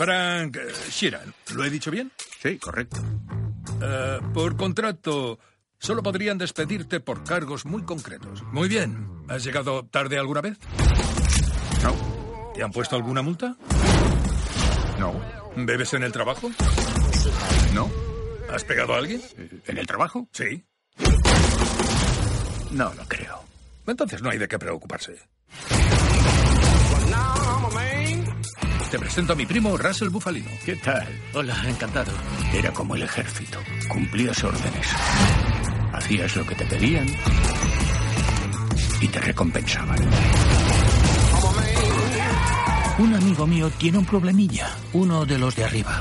Frank eh, Sheeran, ¿lo he dicho bien? Sí, correcto. Eh, por contrato, solo podrían despedirte por cargos muy concretos. Muy bien. ¿Has llegado tarde alguna vez? No, ¿Te han puesto alguna multa? no, ¿Bebes en el trabajo? no. ¿Has pegado a alguien? ¿En el trabajo? Sí. No, no creo. Entonces no hay de qué preocuparse. Te presento a mi primo Russell Bufalino. ¿Qué tal? Hola, encantado. Era como el ejército. Cumplías órdenes. Hacías lo que te pedían y te recompensaban. Un amigo mío tiene un problemilla, uno de los de arriba.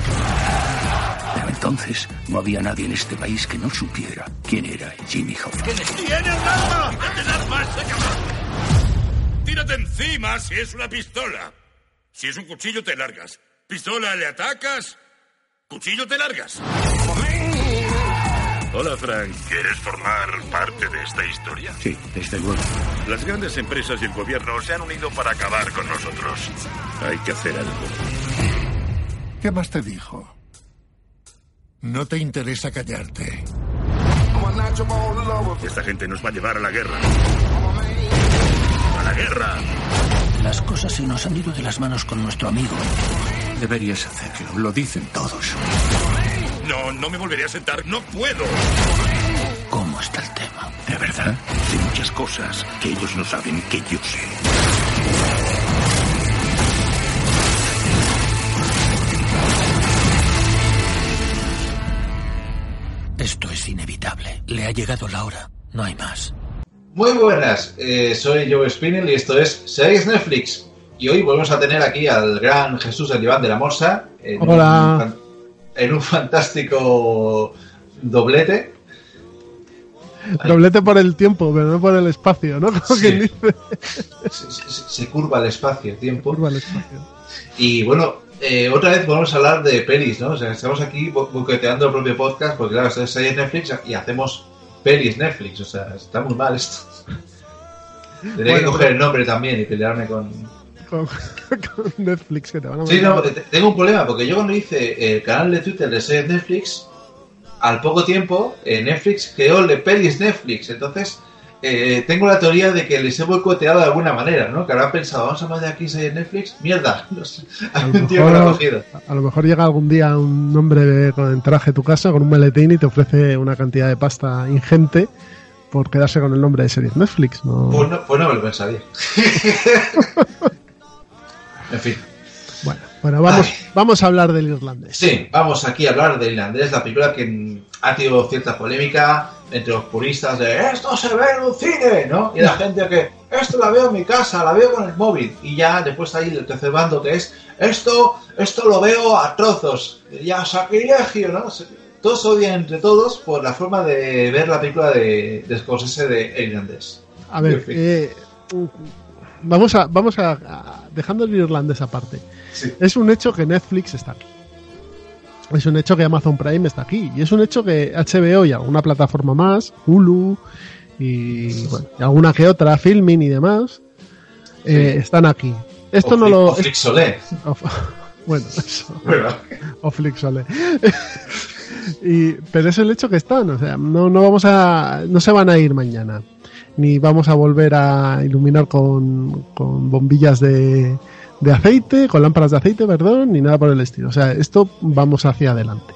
Pero entonces no había nadie en este país que no supiera quién era Jimmy Hoffa. ¡Tiene un arma! ¡Mete el arma, ese cabrón! ¡Tírate encima si es una pistola! Si es un cuchillo, te largas. Pistola, le atacas. Cuchillo, te largas. Hola, Frank. ¿Quieres formar parte de esta historia? Sí, desde luego. Las grandes empresas y el gobierno se han unido para acabar con nosotros. Hay que hacer algo. ¿Qué más te dijo? No te interesa callarte. Esta gente nos va a llevar a la guerra. ¡A la guerra! Las cosas se nos han ido de las manos con nuestro amigo. Deberías hacerlo, lo dicen todos. No, no me volveré a sentar. No puedo. ¿Cómo está el tema? ¿De verdad? Sé muchas cosas que ellos no saben que yo sé. Esto es inevitable. Le ha llegado la hora. No hay más. Muy buenas, eh, soy Joe Spinell y esto es Series Netflix. Y hoy volvemos a tener aquí al gran Jesús el Iván de la Morsa en, Hola. Un, en un fantástico doblete. Doblete por el tiempo, pero no por el espacio, ¿no? Como Sí. quien dice. Se, se- se curva el espacio, el tiempo. Curva el espacio. Y bueno, eh, otra vez volvemos a hablar de pelis, ¿no? O sea, estamos aquí bo- boqueteando el propio podcast porque, claro, esto es Netflix y hacemos pelis Netflix. O sea, está muy mal esto. Tendría que coger pero- el nombre también y pelearme con, Con, con Netflix, que te van a Sí, no, te- tengo un problema, porque yo cuando hice el canal de Twitter de series Netflix, al poco tiempo eh, Netflix creó el de pelis Netflix. Entonces, eh, tengo la teoría de que les he boicoteado de alguna manera, ¿no? Que habrán pensado, vamos a mandar aquí series Netflix. Mierda. A lo mejor- cogido. A lo mejor llega algún día un hombre de- con el traje a tu casa con un maletín y te ofrece una cantidad de pasta ingente por quedarse con el nombre de series Netflix. ¿no? Pues no, pues no me lo pensaría. en fin. Bueno, bueno vamos, Ay. vamos a hablar del irlandés. Sí, vamos aquí a hablar de Irlandés, la película que ha tenido cierta polémica entre los puristas de esto se ve en un cine, ¿no? Y la gente que esto la veo en mi casa, la veo con el móvil. Y ya después hay el tercer bando que es esto, esto lo veo a trozos, ya sacrilegio, ¿no? Todos odian entre todos por la forma de ver la película de, de Scorsese de El Irlandés. A ver, eh, vamos a, vamos a, a- dejando el irlandés aparte. Sí. Es un hecho que Netflix está aquí. Es un hecho que Amazon Prime está aquí. Y es un hecho que HBO y alguna plataforma más, Hulu y, bueno, y alguna que otra, Filming y demás, eh, están aquí. Esto O no lo. o Flixolé. bueno, eso. O Flixolé. y, pero es el hecho que están, o sea, no, no vamos a, no se van a ir mañana, ni vamos a volver a iluminar con, con bombillas de, de aceite, con lámparas de aceite, perdón, ni nada por el estilo. O sea, esto vamos hacia adelante.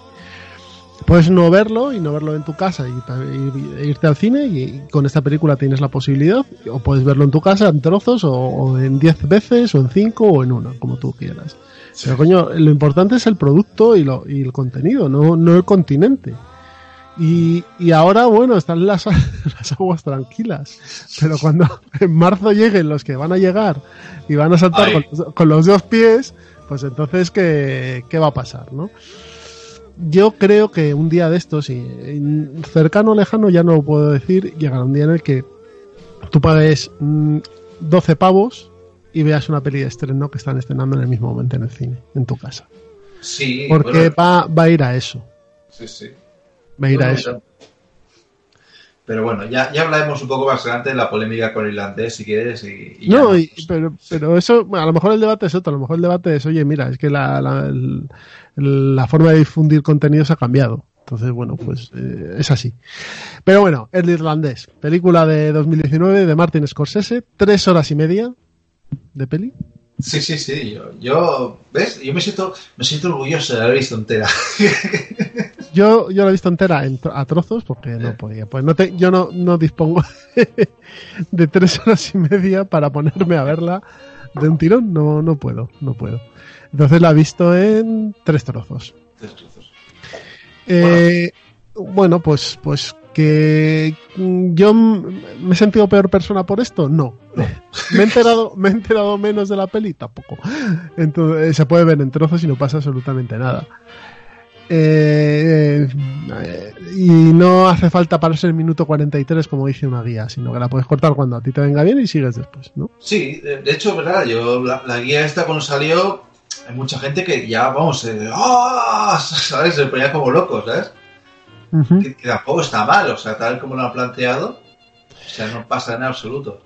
Puedes no verlo y no verlo en tu casa y, e irte al cine y, con esta película tienes la posibilidad, o puedes verlo en tu casa en trozos o, o en 10 veces o en 5 o en una, como tú quieras. Pero coño, lo importante es el producto y, lo, y el contenido, no, no el continente. Y, y ahora, bueno, están las, las aguas tranquilas. Pero cuando en marzo lleguen los que van a llegar y van a saltar con los, con los dos pies, pues entonces, ¿qué, qué va a pasar, no? Yo creo que un día de estos, y cercano o lejano ya no lo puedo decir, llegará un día en el que tú pagues mm, 12 pavos y veas una peli de estreno que están estrenando en el mismo momento en el cine, en tu casa. Sí, Porque bueno, va, va a ir a eso. sí, sí. Va a ir a eso. Pero bueno, ya, ya hablaremos un poco más adelante de la polémica con el irlandés, si quieres. Y, No, y- pero, pero eso, a lo mejor el debate es otro. A lo mejor el debate es, oye, mira, es que la, la, el- la forma de difundir contenidos ha cambiado. Entonces, bueno, pues eh, es así. Pero bueno, El Irlandés, película de 2019 de Martin Scorsese, tres horas y media de peli. Sí, sí, sí. Yo, yo, ¿ves? Yo me siento, me siento orgulloso de haber visto entera. Yo, yo la he visto entera en a trozos porque no podía. Pues no te, yo no, no dispongo de tres horas y media para ponerme a verla de un tirón. No, no puedo, no puedo. Entonces la he visto en tres trozos. Tres trozos. Eh, bueno, pues, pues que mm, yo me he sentido peor persona por esto, no. me he enterado, me he enterado menos de la peli, tampoco. Entonces se puede ver en trozos y no pasa absolutamente nada. Eh, eh, y no hace falta pararse el minuto 43 como dice una guía, sino que la puedes cortar cuando a ti te venga bien y sigues después, ¿no? Sí, de hecho, verdad, yo la, la guía esta cuando salió, hay mucha gente que ya, vamos, eh, ¡ah! ¿sabes? Se ponía como loco, ¿sabes? Que tampoco está mal, o sea, tal como lo han planteado, o sea, no pasa en absoluto.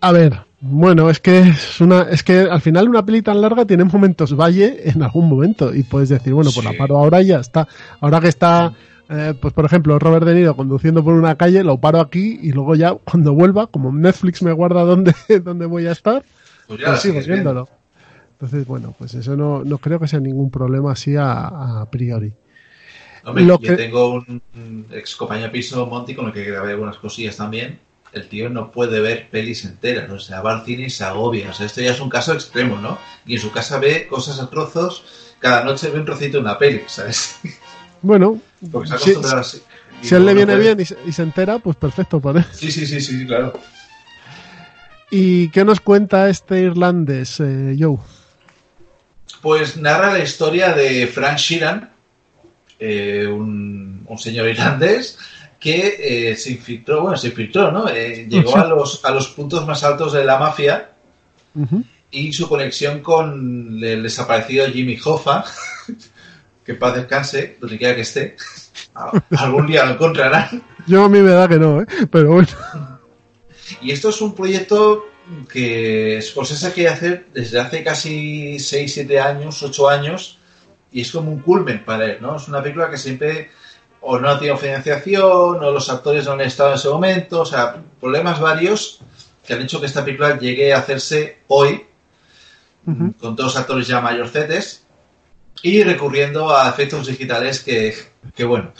A ver, bueno, es que es una, es que al final una peli tan larga tiene momentos valle en algún momento y puedes decir, bueno, pues Sí. la paro ahora y ya está. Ahora que está, eh, pues por ejemplo, Robert De Niro conduciendo por una calle, lo paro aquí y luego ya cuando vuelva, como Netflix me guarda dónde, dónde voy a estar, Pues ya pues sigo viéndolo. Entonces, bueno, pues eso no, no creo que sea ningún problema así a, a priori. Hombre, Lo yo que- tengo un, ex compañero piso, Monty, con el que grabé algunas cosillas también. El tío no puede ver pelis enteras, o sea, va al cine y se agobia. O sea, esto ya es un caso extremo, ¿no? Y en su casa ve cosas a trozos, cada noche ve un trocito de una peli, ¿sabes? Bueno, Porque se ha si, así. Y si a él le no viene bien y se, y se entera, pues perfecto él. Sí, sí, sí, sí, claro. ¿Y qué nos cuenta este irlandés, eh, Joe? Pues narra la historia de Frank Sheeran, eh, un, un señor irlandés que eh, se infiltró, bueno, se infiltró, ¿no? Eh, llegó a los, a los puntos más altos de la mafia y su conexión con el desaparecido Jimmy Hoffa, que en paz descanse, donde quiera que esté. Algún día lo encontrarán. Yo a mí me da que no, ¿eh? pero bueno. Y esto es un proyecto que Scorsese quiere hacer desde hace casi 6, 7 años, 8 años, y es como un culmen para él, ¿no? Es una película que siempre o no ha tenido financiación, o los actores no han estado en ese momento, o sea, problemas varios que han hecho que esta película llegue a hacerse hoy, con todos actores ya mayorcetes, y recurriendo a efectos digitales que, que bueno,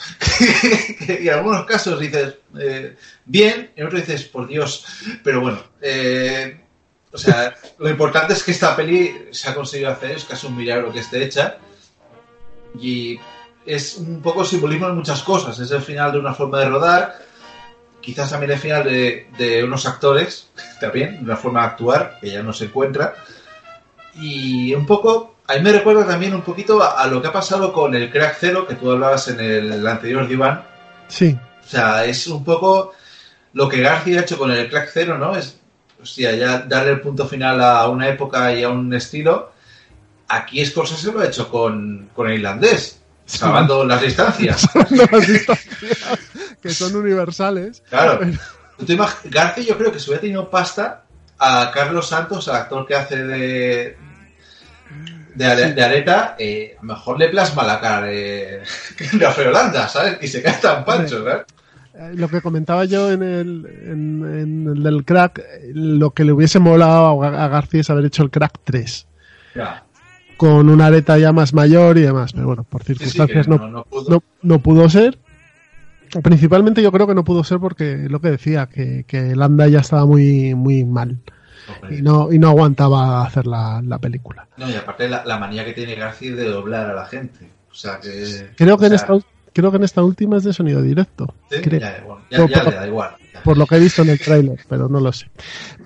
que en algunos casos dices eh, bien, en otros dices por Dios, pero bueno, eh, o sea, lo importante es que esta peli se ha conseguido hacer, es casi un milagro que esté hecha, y es un poco simbolismo en muchas cosas, es el final de una forma de rodar, quizás también el final de, de unos actores, también, una forma de actuar que ya no se encuentra, y un poco, a mí me recuerda también un poquito a, a lo que ha pasado con el Crack Zero, que tú hablabas en el, el anterior diván. Sí, O sea, es un poco lo que García ha hecho con el Crack Zero, ¿no? Es, hostia, ya darle el punto final a una época y a un estilo. Aquí Scorsese lo ha hecho con, con el irlandés, salvando las distancias. las distancias, que son universales. Claro. García yo creo que si hubiera tenido pasta a Carlos Santos, al actor que hace de de, de Areta, eh, a lo mejor le plasma la cara de Rafael Holanda, ¿sabes? Y se cae tan pancho, ¿verdad? Eh, Lo que comentaba yo en el, en, en el del crack, eh, lo que le hubiese molado a a García es haber hecho el crack 3, Ya. Con una areta ya más mayor y demás, pero bueno, por Sí, sí, que circunstancias no, no, pudo. no, no pudo ser. Principalmente yo creo que no pudo ser porque lo que decía, que, que Landa ya estaba muy, muy mal y no, y no aguantaba hacer la, la película. No, y aparte la, la manía que tiene García de doblar a la gente. O sea que. Creo que en esta, creo que en esta última es de sonido directo. Sí, creo. ya, bueno, ya- le da igual. Por lo que he visto en el tráiler, pero no lo sé.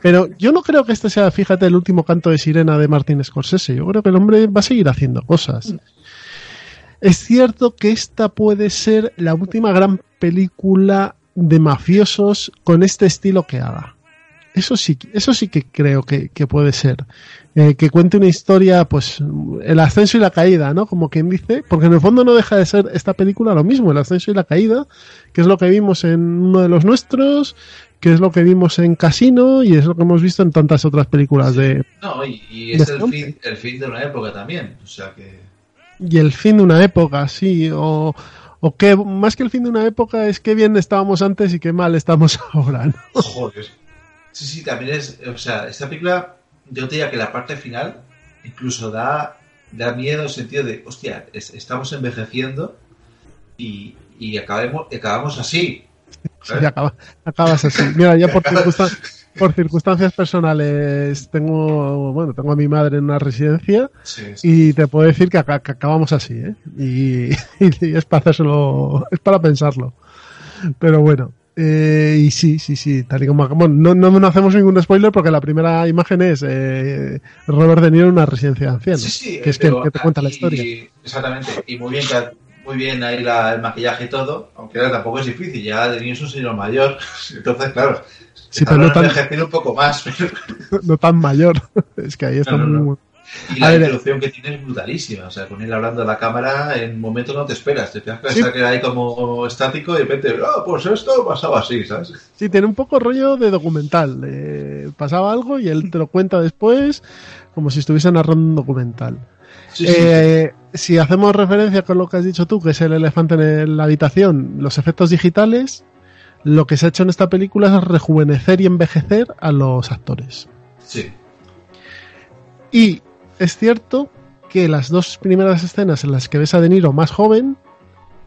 Pero yo no creo que este sea, fíjate, el último canto de sirena de Martin Scorsese. Yo creo que el hombre va a seguir haciendo cosas. Es cierto que esta puede ser la última gran película de mafiosos con este estilo que haga. Eso sí, eso sí que creo que, que puede ser. Eh, que cuente una historia, pues, el ascenso y la caída, ¿no? Como quien dice, porque en el fondo no deja de ser esta película lo mismo, el ascenso y la caída, que es lo que vimos en uno de los nuestros, que es lo que vimos en Casino y es lo que hemos visto en tantas otras películas de... No, y, y es ¿De el fin, el fin de una época también. O sea que. Y el fin de una época, sí, o, o que más que el fin de una época es que bien estábamos antes y qué mal estamos ahora, ¿no? Joder. Sí, sí, también es. O sea, esta película, yo te diría que la parte final incluso da, da miedo en el sentido de, hostia, es- estamos envejeciendo y, y acabemos, acabamos así. Sí, acaba- acabas así. Mira, ya por, circunstan- por circunstancias personales tengo, bueno, tengo a mi madre en una residencia Sí, sí. y te puedo decir que, aca- que acabamos así, ¿eh? Y, y es para hacérselo, es para pensarlo. Pero bueno, eh, y sí, sí, sí, tal y como bueno, no, no, no hacemos ningún spoiler porque la primera imagen es eh, Robert De Niro en una residencia de ancianos, Sí, sí, que es que, te cuenta la historia. Exactamente, y muy bien, muy bien ahí la- el maquillaje y todo, aunque ahora tampoco es difícil, ya de niño es un señor mayor, entonces claro, Sí, pero no tan- un poco más, pero- No tan mayor, es que ahí está no. muy... y la introducción que tiene es brutalísima, o sea, con él hablando a la cámara en momentos no te esperas, te piensas Sí. que era ahí como estático y de repente, oh, pues esto pasaba así, ¿sabes? Sí, tiene un poco rollo de documental. eh, pasaba algo y él te lo cuenta después, como si estuviese narrando un documental. Sí, sí. Eh, si hacemos referencia con lo que has dicho tú, que es el elefante en la habitación, los efectos digitales, lo que se ha hecho en esta película es rejuvenecer y envejecer a los actores. sí. Y es cierto que las dos primeras escenas en las que ves a De Niro más joven,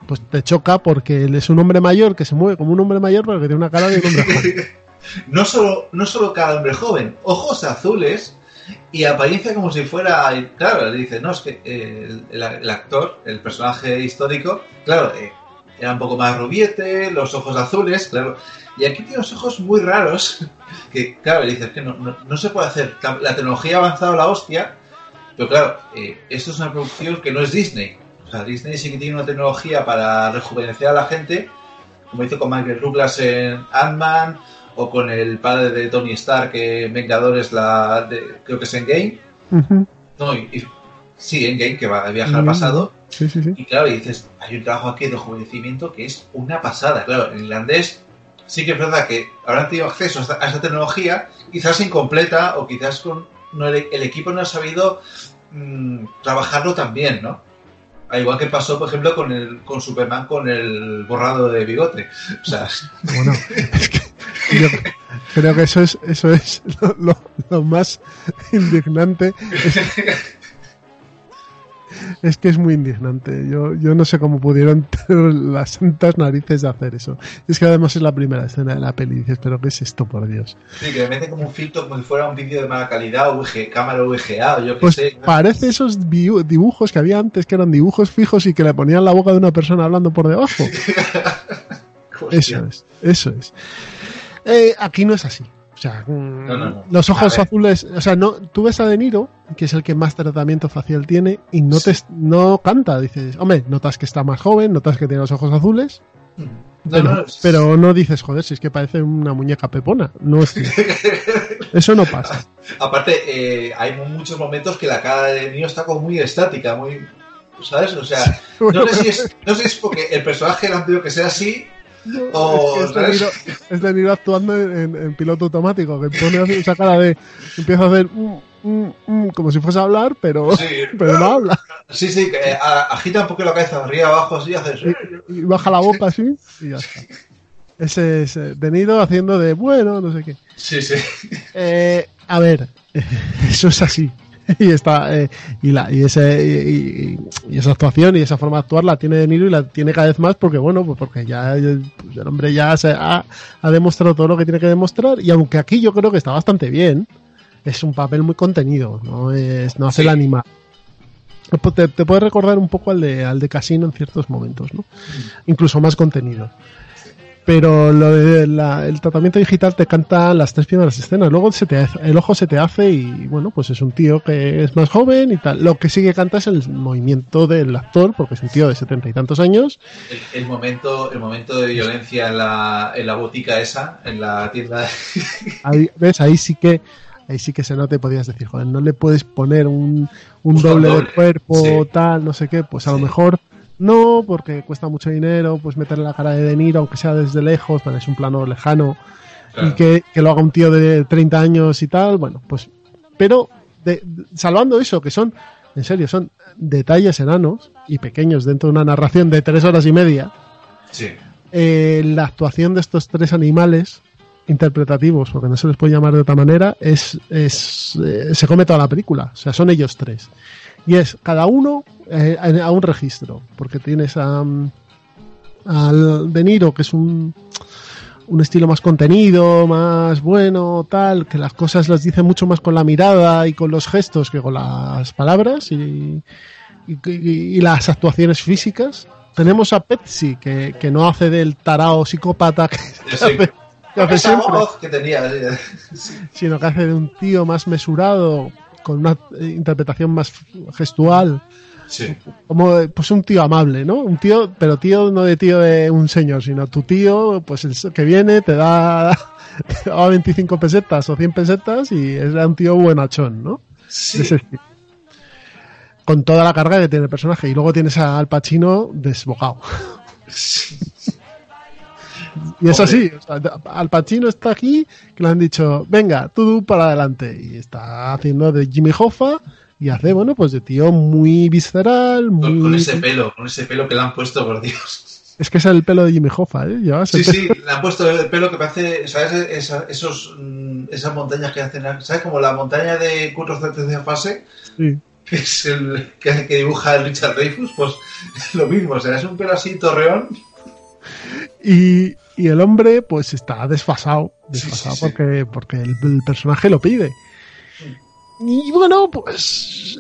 pues te choca porque él es un hombre mayor que se mueve como un hombre mayor, pero que tiene una cara de joven. no solo, no solo cada hombre joven, ojos azules y apariencia como si fuera. Claro, le dice, no, es que eh, el, actor, el personaje histórico, claro, eh, era un poco más rubiete, los ojos azules, claro. Y aquí tiene unos ojos muy raros, que claro, le dices que no, no, no se puede hacer. La, tecnología ha avanzado la hostia, pero claro, eh, esto es una producción que no es Disney. O sea, Disney sí que tiene una tecnología para rejuvenecer a la gente, como hizo con Michael Douglas en Ant-Man, o con el padre de Tony Stark en Vengadores, la de- creo que es Endgame. Ujú, No, y, y- sí, Endgame, que va a viajar al Mm. pasado. Sí, sí, sí. Y claro, y dices, hay un trabajo aquí de rejuvenecimiento que es una pasada. Claro, en irlandés sí que es verdad que habrán tenido acceso a esta, a esta tecnología, quizás incompleta o quizás con no, el, el equipo no ha sabido mm, trabajarlo tan bien, ¿no? Al igual que pasó, por ejemplo, con el con Superman con el borrado de bigote. O sea, Bueno, es que yo creo que eso es, eso es lo, lo- lo más indignante. Es, es que es muy indignante. Yo, yo no sé cómo pudieron tener las santas narices de hacer eso. Es que además es la primera escena de la peli. y Dices, pero ¿qué es esto, por Dios? sí, que le meten como un filtro como si fuera un vídeo de mala calidad, VG, cámara VGA, o yo qué Pues sé. parece esos dibu- dibujos que había antes, que eran dibujos fijos y que le ponían la boca de una persona hablando por debajo. Eso es, eso es. Eh, aquí no es así. O sea, mm, No, no, no. los ojos azules, o sea, no, tú ves a De Niro, que es el que más tratamiento facial tiene, y no te no canta, dices, hombre, notas que está más joven, notas que tiene los ojos azules, No, pero, no, pero no dices, joder, si es que parece una muñeca pepona. No es. Eso no pasa. Aparte, eh, hay muchos momentos que la cara de niño está como muy estática, muy. ¿Sabes? O sea, no sé si es, no sé si es porque el personaje le han pedido que sea así. O, es, que es, de ¿sabes? Niro, es De Niro actuando en, en piloto automático, que pone esa cara de. Empieza a hacer. mm, mm, mm, como si fuese a hablar, pero, Sí, pero no habla. sí, sí, que, eh, a- agita un poco la cabeza arriba abajo, así, hace. y baja la boca así y ya está. Ese es eh, De Niro haciendo de bueno, no sé qué. Sí, sí. Eh, a ver, eso es así. Y está eh, y, la, y, ese, y, esa actuación y esa forma de actuar la tiene De Niro y la tiene cada vez más porque bueno, pues porque ya pues el hombre ya se ha, ha demostrado todo lo que tiene que demostrar y aunque aquí yo creo que está bastante bien, es un papel muy contenido, no es no hace Sí. el animal. Te, te puede recordar un poco al de, al de Casino en ciertos momentos, ¿no? Incluso más contenido. Pero lo de la- el tratamiento digital te canta las tres primeras escenas. Luego se te hace- el ojo se te hace y bueno, pues es un tío que es más joven y tal. Lo que sí que canta es el movimiento del actor, porque es un tío de setenta y tantos años. El, el momento, el momento de violencia en la, en la botica esa, en la tienda. Ahí, ¿Ves? Ahí sí que ahí sí que se nota y podías decir, joder, no le puedes poner un, un doble doble, de cuerpo, sí. tal, no sé qué. Pues a lo mejor no, porque cuesta mucho dinero, pues meterle la cara de De Niro, aunque sea desde lejos, es un plano lejano. y que, que lo haga un tío de 30 años y tal, bueno, pues, pero de- de- salvando eso, que son, en serio, son detalles enanos y pequeños dentro de una narración de tres horas y media, Sí. eh, la actuación de estos tres animales interpretativos, porque no se les puede llamar de otra manera, es, es eh, se come toda la película, o sea, son ellos tres. Y es cada uno eh, a un registro, porque tienes a, mm, al De Niro, que es un, un estilo más contenido, más bueno, tal, que las cosas las dice mucho más con la mirada y con los gestos que con las palabras y, y- y- y las actuaciones físicas. Tenemos a Pepsi, que, que no hace del tarao psicópata que, hace, hace siempre, voz que tenía. sí. sino que hace de un tío más mesurado, con una interpretación más gestual, Sí. como pues un tío amable, ¿no? Un tío, pero tío no de tío de un señor, sino tu tío, pues el que viene te da, te da 25 pesetas o 100 pesetas y es un tío buenachón, ¿no? Sí. ese. Con toda la carga que tiene el personaje. Y luego tienes a Al Pacino desbocado. Y es así. o sea, Al Pacino está aquí, que le han dicho, venga, tú para adelante. Y está haciendo de Jimmy Hoffa y hace, bueno, pues de tío muy visceral, muy... Con, con ese pelo, con ese pelo que le han puesto, por Dios. Es que es el pelo de Jimmy Hoffa, ¿eh? Sí, pelo- sí, le han puesto el pelo que parece, ¿sabes? Esa- esos, mm, esas montañas que hacen, ¿sabes? Como la montaña de Curro de tercera fase, sí. que es el que, que dibuja el Richard Dreyfus, pues lo mismo, o sea, es un pelo así torreón. Y, y el hombre, pues está desfasado, desfasado sí, sí. porque, porque el, el personaje lo pide. Y bueno, pues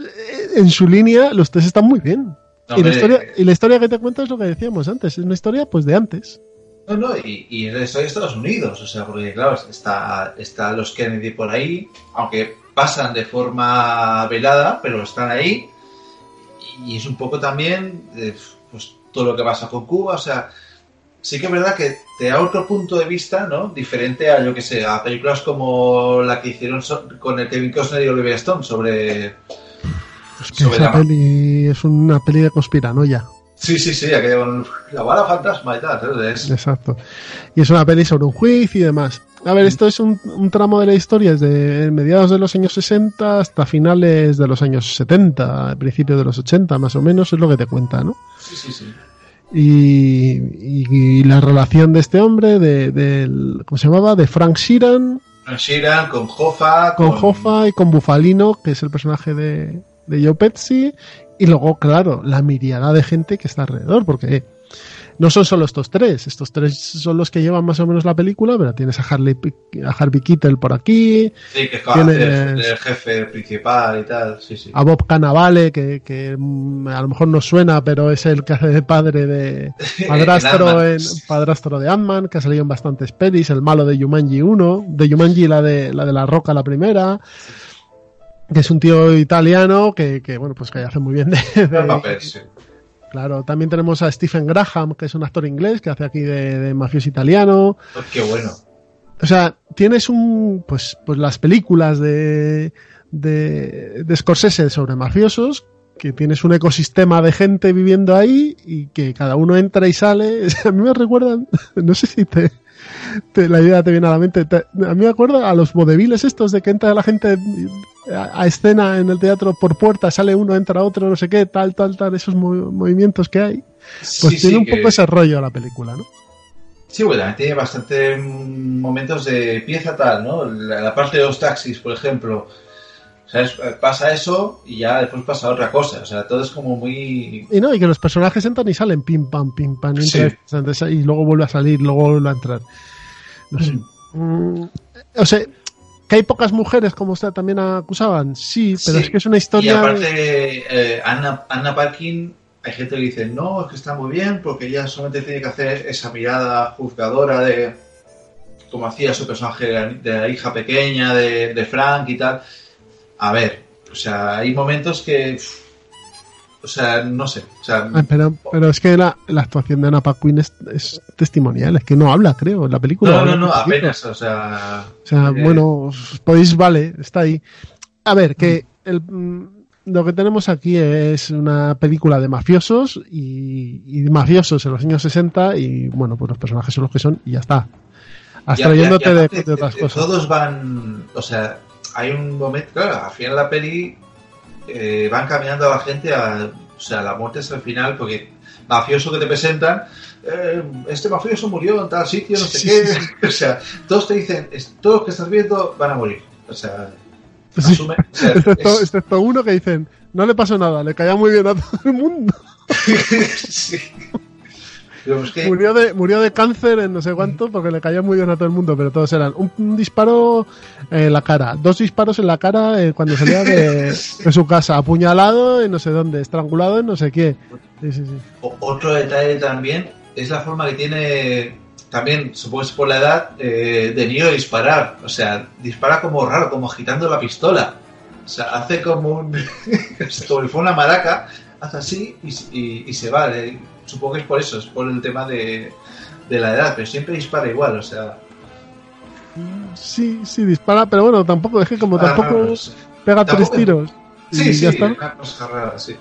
en su línea los tres están muy bien. No, y, la historia, y la historia que te cuento es lo que decíamos antes, es una historia pues de antes. No, no, y, y en la historia de Estados Unidos, o sea, porque claro, está, está los Kennedy por ahí, aunque pasan de forma velada, pero están ahí. Y es un poco también, eh, pues, todo lo que pasa con Cuba, o sea, sí que es verdad que te da otro punto de vista, ¿no? Diferente a, yo que sé, a películas como la que hicieron so- con el Kevin Costner y Oliver Stone sobre... Es que Sobre esa la- peli es una peli de conspiranoia. Sí, sí, sí, aquella con la bala fantasma y tal. Es- Exacto. Y es una peli sobre un juicio y demás. A ver, esto es un, un tramo de la historia desde mediados de los años 60 hasta finales de los años 70, principios de los 80, más o menos, es lo que te cuenta, ¿no? Sí, sí, sí. Y, y- y la relación de este hombre, de, del- ¿cómo se llamaba? De Frank Sheeran Con Sheeran, con Hoffa, con Hoffa y con Bufalino, que es el personaje de, de Joe Pesci, y luego, claro, la miriada de gente que está alrededor, porque no son solo estos tres, estos tres son los que llevan más o menos la película, pero tienes a, Harley, a Harvey Keitel por aquí, Sí, que es Tienes- el, el jefe principal y tal, sí, sí. a Bob Cannavale, que, que, mm, a lo mejor no suena, pero es el que hace de padre de padrastro, Ant-Man. en, padrastro de Ant-Man, que ha salido en bastantes pelis, el malo de Yumanji 1, de Yumanji la de la, de la Roca, la primera, que es un tío italiano que, que, bueno, pues que hace muy bien de, de- Buen papel, sí. Claro, también tenemos a Stephen Graham, que es un actor inglés que hace aquí de, de mafioso italiano. Oh, Qué bueno. O sea, tienes un. Pues, pues las películas de, de, de Scorsese sobre mafiosos, que tienes un ecosistema de gente viviendo ahí y que cada uno entra y sale. A mí me recuerdan, no sé si te, te- la idea te viene a la mente, te- a mí me acuerda a los vodeviles estos de que entra la gente a, a escena en el teatro por puerta, sale uno, entra otro, no sé qué, tal, tal, tal, esos movi- movimientos que hay. Pues sí, tiene sí, un que- poco ese rollo la película, ¿no? Sí, bueno, también tiene bastante mm, momentos de pieza tal, ¿no? La, la parte de los taxis, por ejemplo. Pasa eso y ya después pasa otra cosa. O sea, todo es como muy... Y no, y que los personajes entran y salen pim pam, pim pam, y, Sí. entra y luego vuelve a salir, luego vuelve a entrar. No sé. Mm, o sea, que hay pocas mujeres, como usted también acusaban, sí, pero Sí. es que es una Y historia. aparte, eh, Anna, Anna Parkin, hay gente que dice, no, es que está muy bien, porque ella solamente tiene que hacer esa mirada juzgadora de como hacía su personaje de la, de la hija pequeña de, de Frank y tal. A ver, o sea, hay momentos que. O sea, no sé. O sea, Ah, pero, pero es que la, la actuación de Anna Paquin es, es testimonial, es que no habla, creo, en la película. no, no, no, apenas. O sea. O sea, eh, bueno, podéis, vale, está ahí. A ver, que el, mm, lo que tenemos aquí es una película de mafiosos y, y mafiosos en los años 60 y bueno, pues los personajes son los que son y ya está. y- y de, otras eh, cosas. Todos van. O sea, hay un momento. Claro, al final de la peli. eh, van caminando a la gente a. O sea, la muerte es al final, porque mafioso que te presentan. eh, este mafioso murió en tal sitio, no sé Sí, qué. sí, O sea, todos te dicen, todos los que estás viendo van a morir. O sea, asume- o sea, Excepto, es- excepto uno que dicen, no le pasó nada, le caía muy bien a todo el mundo. sí. Que- Murió de, murió de cáncer en no sé cuánto porque le caía muy bien a todo el mundo, pero todos eran un, un disparo en la cara, dos disparos en la cara eh, cuando salía de, de su casa, apuñalado en no sé dónde, estrangulado en no sé qué. Sí, sí, sí. O- Otro detalle también es la forma que tiene, también supongo por la edad, eh, de Niro de disparar. O sea, dispara como raro, como agitando la pistola. O sea, hace como un. como si fuera una maraca, hace así y, y- y se va. Eh, Supongo que es por eso, es por el tema de, de la edad, pero siempre dispara igual, o sea. Sí, sí, dispara, pero bueno, tampoco, es que como tampoco pega tampoco- tres tiros. y Sí, sí, ya está. una cosa rara, sí.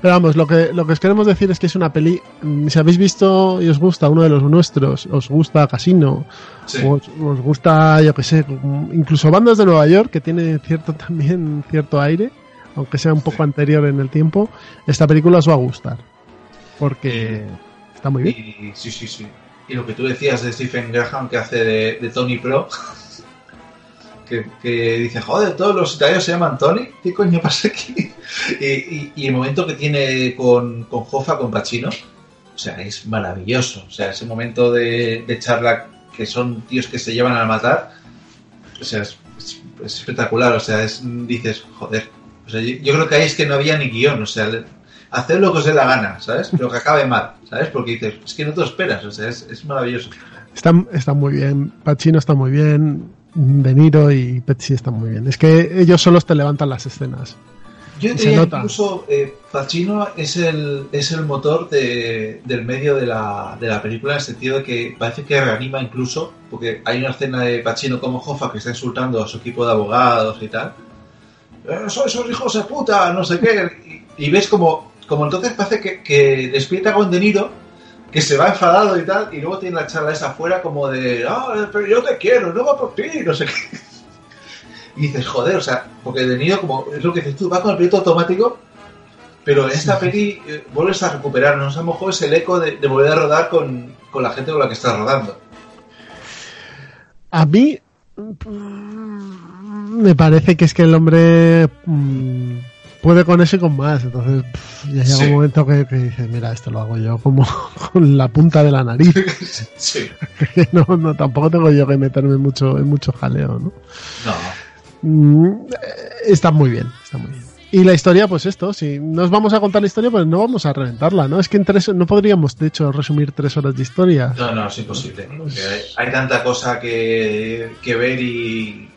Pero vamos, lo que, lo que os queremos decir es que es una peli. mm, Si habéis visto y os gusta uno de los nuestros, os gusta Casino, Sí. os, os gusta, yo que sé, incluso bandas de Nueva York que tiene cierto también cierto aire, aunque sea un poco Sí. anterior en el tiempo, esta película os va a gustar. Porque está muy bien. Y, sí, sí, sí. Y lo que tú decías de Stephen Graham que hace de, de Tony Pro, que, que dice, joder, todos los italianos se llaman Tony, ¿qué coño pasa aquí? Y, y- y el momento que tiene con, con Hoffa, con Pacino, o sea, es maravilloso. O sea, ese momento de, de charla que son tíos que se llevan a matar, o sea, es, es- es espectacular. O sea, es, dices, joder. O sea, yo, yo creo que ahí es que no había ni guion, o sea, hacer lo que os dé la gana, ¿sabes? Pero que acabe mal, ¿sabes? Porque dices, es que no te lo esperas, o sea, es, es maravilloso. Está, está muy bien. Pacino está muy bien. De Niro y Petsy están muy bien. Es que ellos solos te levantan las escenas. Yo diría incluso eh, Pacino es el, es el motor de- del medio de la, de la película en el sentido de que parece que reanima incluso, porque hay una escena de Pacino como Hoffa que está insultando a su equipo de abogados y tal. "Eh, sois esos hijos de puta, no sé qué. Y, y ves como, como entonces parece que, que despierta con De Niro, que se va enfadado y tal, y luego tiene la charla esa afuera como de, ah, pero yo te quiero, no va por ti, no sé qué. Y dices, joder, o sea, porque De Niro, como es lo que dices tú, va con el piloto automático, pero en esta peli eh, vuelves a recuperarnos. A lo mejor es el eco de, de volver a rodar con, con la gente con la que estás rodando. A mí mm, me parece que es que el hombre mm, puede con eso y con más. Entonces pff, ya llega Sí. un momento que, que dices, mira, esto lo hago yo como con la punta de la nariz. sí. Que no, no, tampoco tengo yo que meterme mucho en mucho jaleo, ¿no? No. Mm, eh, está muy bien, está muy bien. Y la historia, pues esto, si nos vamos a contar la historia, pues no vamos a reventarla, ¿no? Es que en tres, no podríamos, de hecho, resumir tres horas de historia. No, no, es imposible. hay, hay tanta cosa que, que ver y,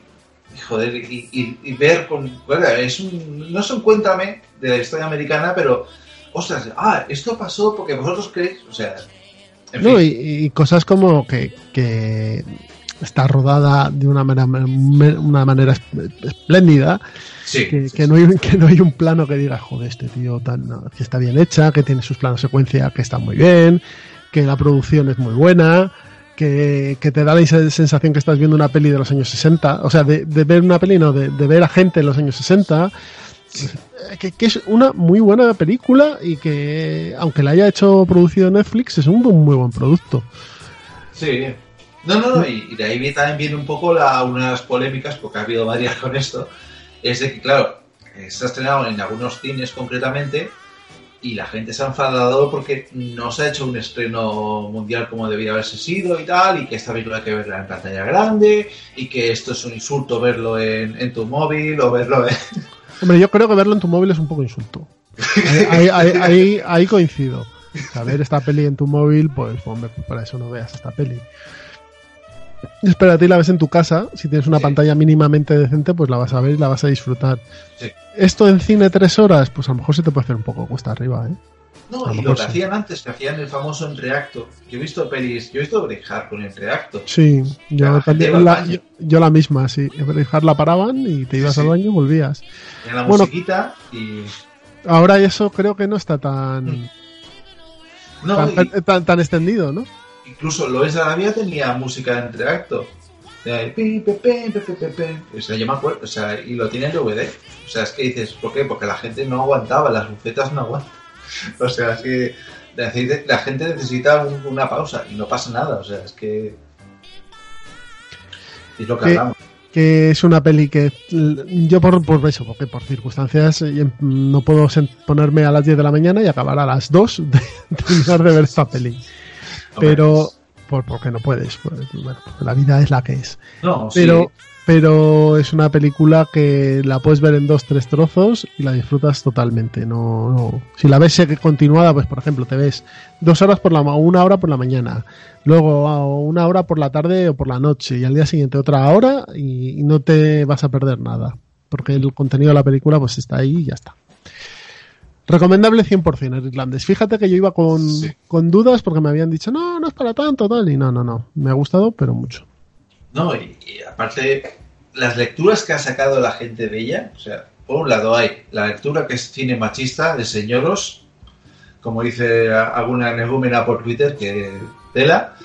y joder, y, y- y ver con... bueno, es un, no es un cuéntame de la historia americana, pero, ostras, ah, esto pasó porque vosotros creéis, o sea... En No, fin. y, y cosas como que, que está rodada de una manera, una manera esp- espléndida, sí, que, sí, que no hay, que no hay un plano que diga, joder, este tío tan, no, que está bien hecha, que tiene sus planos secuencia que están muy bien, que la producción es muy buena, que, que te da la sensación que estás viendo una peli de los años 60, o sea, de, de ver una peli, no, de, de ver a gente en los años 60, que, que es una muy buena película y que, aunque la haya hecho producido Netflix, es un muy buen producto. Sí. No, no, no, y, y de ahí también viene un poco la, una de las polémicas, porque ha habido varias con esto, es de que, claro, se ha estrenado en algunos cines concretamente, y la gente se ha enfadado porque no se ha hecho un estreno mundial como debía haberse sido y tal, y que esta película hay que verla en pantalla grande, y que esto es un insulto verlo en, en tu móvil o verlo en... Hombre, yo creo que verlo en tu móvil es un poco insulto. Ahí, ahí, ahí, ahí coincido. O sea, ver esta peli en tu móvil, pues hombre, para eso no veas esta peli. Espera, a ti la ves en tu casa, si tienes una Sí. pantalla mínimamente decente, pues la vas a ver y la vas a disfrutar. Sí. Esto en cine tres horas, pues a lo mejor se te puede hacer un poco cuesta arriba, ¿eh? No, y lo que sí. hacían antes, que hacían el famoso entreacto. Yo he visto pelis, yo he visto Brejar con entreacto. Sí, yo La gente iba también, al la, baño. yo, yo la misma, sí. Dejar la paraban y te ibas Sí, al baño y volvías. Tenían la Bueno. musiquita y... Ahora eso creo que no está tan, No, tan, y- tan, tan extendido, ¿no? Incluso Lois de Arabia tenía música de entreacto. O sea, yo me acuerdo, o sea, y lo tiene en DVD. O sea, es que dices, ¿por qué? Porque la gente no aguantaba, las bucetas no aguantan. O sea, es que la gente- necesita un- una pausa y no pasa nada. O sea, es que. Es lo que hablamos. que es una peli que yo por, por eso, porque por circunstancias eh, no puedo ponerme a las 10 de la mañana y acabar a las 2 de, de terminar de ver esta peli. Pero, por, porque no puedes, pues, bueno, la vida es la que es. No, Pero, sí. pero es una película que la puedes ver en dos, tres trozos y la disfrutas totalmente. No, no. Si la ves continuada, pues por ejemplo, te ves dos horas por la una hora por la mañana, luego a una hora por la tarde o por la noche, y al día siguiente otra hora, y, y no te vas a perder nada. Porque el contenido de la película pues está ahí y ya está. Recomendable 100% el irlandés. Fíjate que yo iba con, Sí. con dudas porque me habían dicho, no, no es para tanto, tal, y no, no, no. Me ha gustado, pero mucho. No, y, y aparte, las lecturas que ha sacado la gente de ella, o sea, por un lado hay la lectura que es cine machista de señoros, como dice alguna energúmena por Twitter, que tela.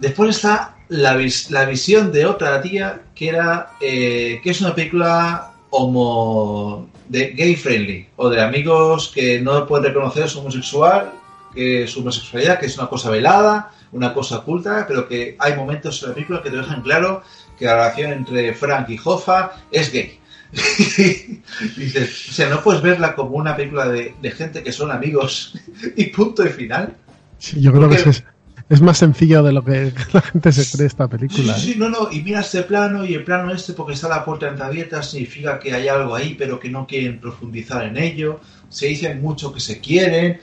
Después está la, vis- la visión de otra tía que era eh, que es una película homo de gay friendly o de amigos que no pueden reconocer su homosexual que su homosexualidad que es una cosa velada una cosa oculta pero que hay momentos en la película que te dejan claro que la relación entre Frank y Hoffa es gay Dices, o sea, no puedes verla como una película de, de gente que son amigos y punto y final. Sí, yo creo que Porque- es, es más sencillo de lo que la gente se cree esta película. sí, ¿eh? sí, no, no, y mira este plano y el plano este porque está la puerta entreabierta significa que hay algo ahí pero que no quieren profundizar en ello. Se dicen mucho que se quieren.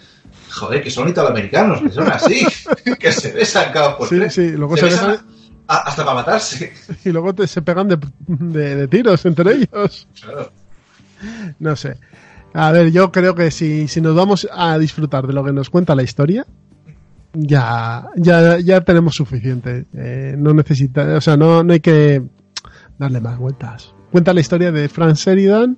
Joder, que son italoamericanos, que son así, que se besan cada por Sí, tres. sí, luego se se besan a- hasta para matarse. y luego te- se pegan de, de- de tiros entre ellos. Claro. No sé. A ver, yo creo que si, si nos vamos a disfrutar de lo que nos cuenta la historia, ya, ya, ya tenemos suficiente. Eh, no necesita, o sea, no, no hay que darle más vueltas. Cuenta la historia de Frank Sheridan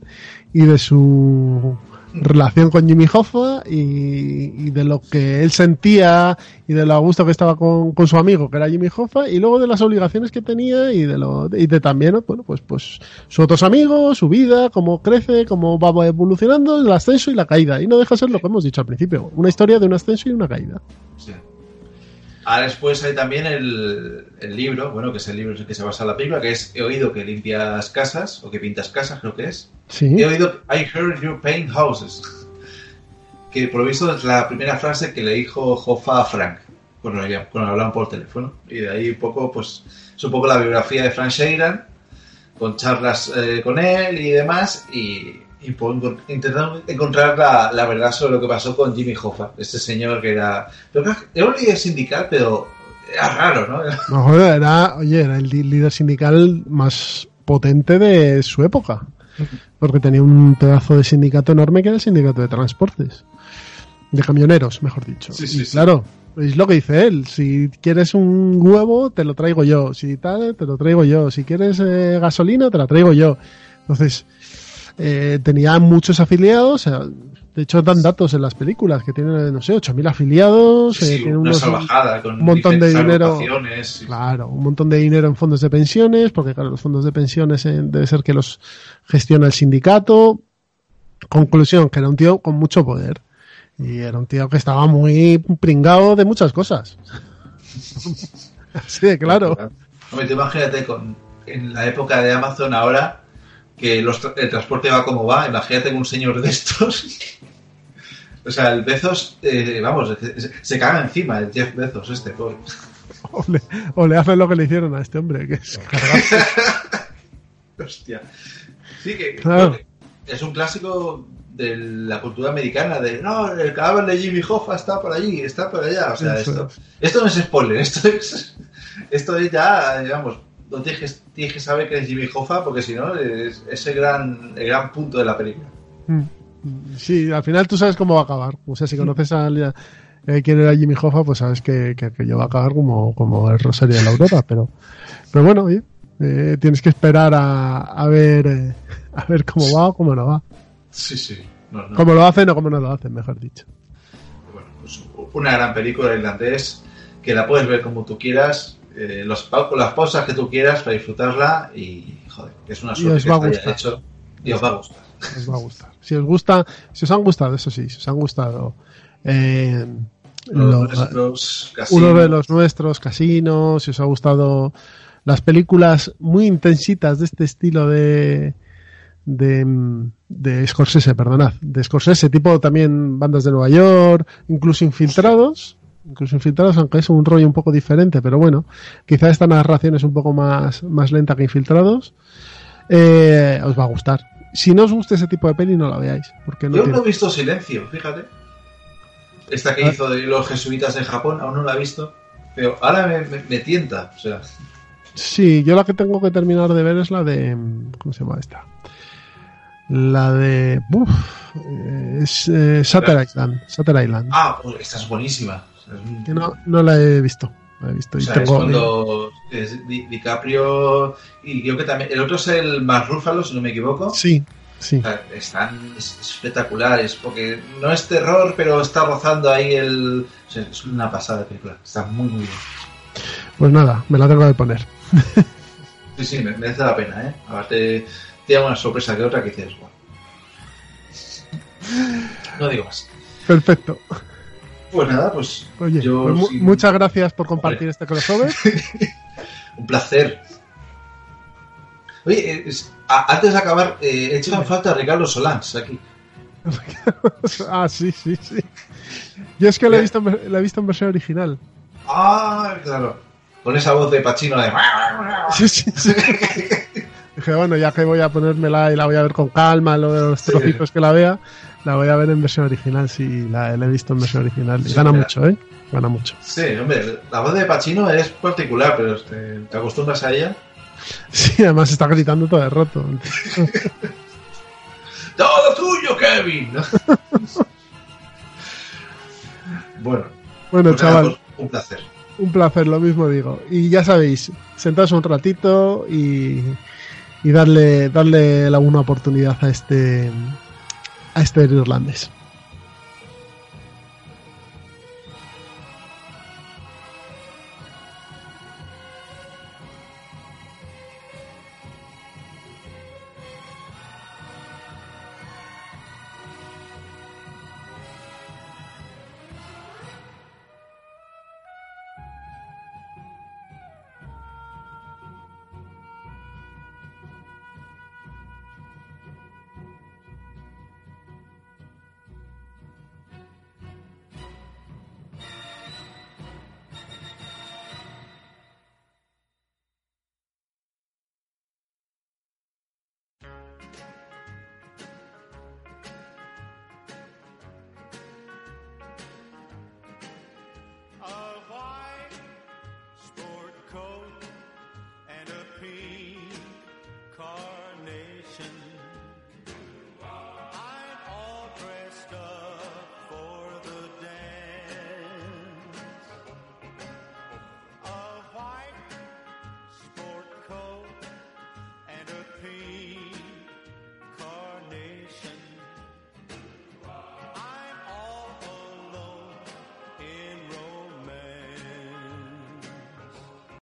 y de su relación con Jimmy Hoffa y, de lo que él sentía y de lo a gusto que estaba con, con su amigo que era Jimmy Hoffa y luego de las obligaciones que tenía y de lo y de también bueno pues pues sus otros amigos su vida cómo crece cómo va evolucionando el ascenso y la caída y no deja de ser lo que hemos dicho al principio una historia de un ascenso y una caída Sí. Ahora después hay también el, el libro, bueno, que es el libro en el que se basa la película, que es He oído que limpias casas, o que pintas casas, creo que es. sí He oído I heard you paint houses. Que por lo visto es la primera frase que le dijo Hoffa a Frank cuando, cuando hablaban por teléfono. Y de ahí un poco, pues, es un poco la biografía de Frank Sheridan, con charlas eh, con él y demás, y, y por intentando encontrar la, la verdad sobre lo que pasó con Jimmy Hoffa, este señor que era... Era un líder sindical, pero era raro, ¿no? No, joder, era oye era el líder sindical más potente de su época porque tenía un pedazo de sindicato enorme que era el sindicato de transportes de camioneros mejor dicho Sí, Y sí, sí. claro es lo que dice él si quieres un huevo te lo traigo yo si tal te lo traigo yo si quieres eh, gasolina te la traigo yo entonces eh, tenía muchos afiliados de hecho dan datos en las películas que tienen no sé 8000 afiliados Sí, eh, una unos salvajada con un montón de dinero. Claro, un montón de dinero en fondos de pensiones, porque claro, los fondos de pensiones eh, debe ser que los gestiona el sindicato. Conclusión, que era un tío con mucho poder. Y era un tío que estaba muy pringado de muchas cosas. Así de claro. Hombre, tú imagínate con, en la época de Amazon ahora que los tra- el transporte va como va, imagínate un señor de estos. O sea, el Bezos, eh, vamos, se, se caga encima el Jeff Bezos, este, pobre. O le, o le hacen lo que le hicieron a este hombre, que es. Hostia. Sí, que es un clásico de la cultura americana, de no, el cadáver de Jimmy Hoffa está por allí, está por allá. O sea, Eso esto, es. esto no es spoiler, esto es, esto es ya, digamos, no tienes que, tienes que saber que es Jimmy Hoffa, porque si no, es, es el, gran, el gran punto de la película. Mm. Sí, al final tú sabes cómo va a acabar. O sea, si conoces a eh, quién era Jimmy Hoffa, pues sabes que, que aquello va a acabar como, como el Rosario de la Aurora. Pero, pero bueno, oye, eh, tienes que esperar a, a ver eh, a ver cómo va o cómo no va. Sí, sí. No, no. Cómo lo hacen o cómo no lo hacen, mejor dicho. Bueno, pues una gran película irlandés que la puedes ver como tú quieras, eh, los, pa- las pausas que tú quieras para disfrutarla y, joder, es una suerte que hecho y os va a gustar. Os va a gustar. Si os gusta, si os han gustado, eso sí, si os han gustado eh, Los uno de los nuestros casinos, si os ha gustado las películas muy intensitas de este estilo de de, de Scorsese, perdonad, de Scorsese, tipo también bandas de Nueva York, incluso infiltrados, incluso infiltrados, aunque es un rollo un poco diferente, pero bueno, quizá esta narración es un poco más, más lenta que infiltrados, eh, os va a gustar. Si no os gusta ese tipo de peli, no la veáis, porque no Yo tiene- no he visto Silencio, fíjate. Esta que Ah. hizo de los jesuitas en Japón, aún no la he visto. Pero ahora me, me- me tienta. O sea, Sí, yo la que tengo que terminar de ver es la de. ¿Cómo se llama esta? La de. Uf, eh, es eh, Island. Island. ah, pues esta es buenísima. Es no, no la he visto. La he visto o y sea, es tengo. cuando es Di- DiCaprio y creo que también el otro es el más Rúfalo, si no me equivoco. Sí, sí. O sea, están es, es espectacular, es porque no es terror, pero está rozando ahí el. o sea, es una pasada de película. Está muy muy bien. Pues nada, me la tengo que poner. Sí, sí, me- merece la pena, ¿eh? Aparte, tiene una sorpresa que otra que dices. No digo más. Perfecto. Pues nada, pues Oye, yo pues muchas gracias por compartir Hombre. este crossover. un placer. Oye, eh, es- a- antes de acabar, eh, he hecho en falta a Ricardo Solans aquí. ah, sí, sí, sí. Yo es que la he visto, en ver- la he visto en versión original. Ah, claro. Con esa voz de Pachino de. Sí, sí, sí. Dije, bueno, ya que voy a ponérmela y la voy a ver con calma, los Sí. trocitos que la vea, la voy a ver en versión original, sí, la, la he visto en versión original. Sí, gana mira. mucho, ¿eh? Gana mucho. Sí, hombre, la voz de Pachino es particular, pero te, te acostumbras a ella. Sí, además está gritando todo el rato. ¡Todo tuyo, Kevin! bueno, Bueno, pues chaval, pues, un placer. un placer, lo mismo digo. Y ya sabéis, sentaos un ratito y, y darle, darle la una oportunidad a este, a este irlandés.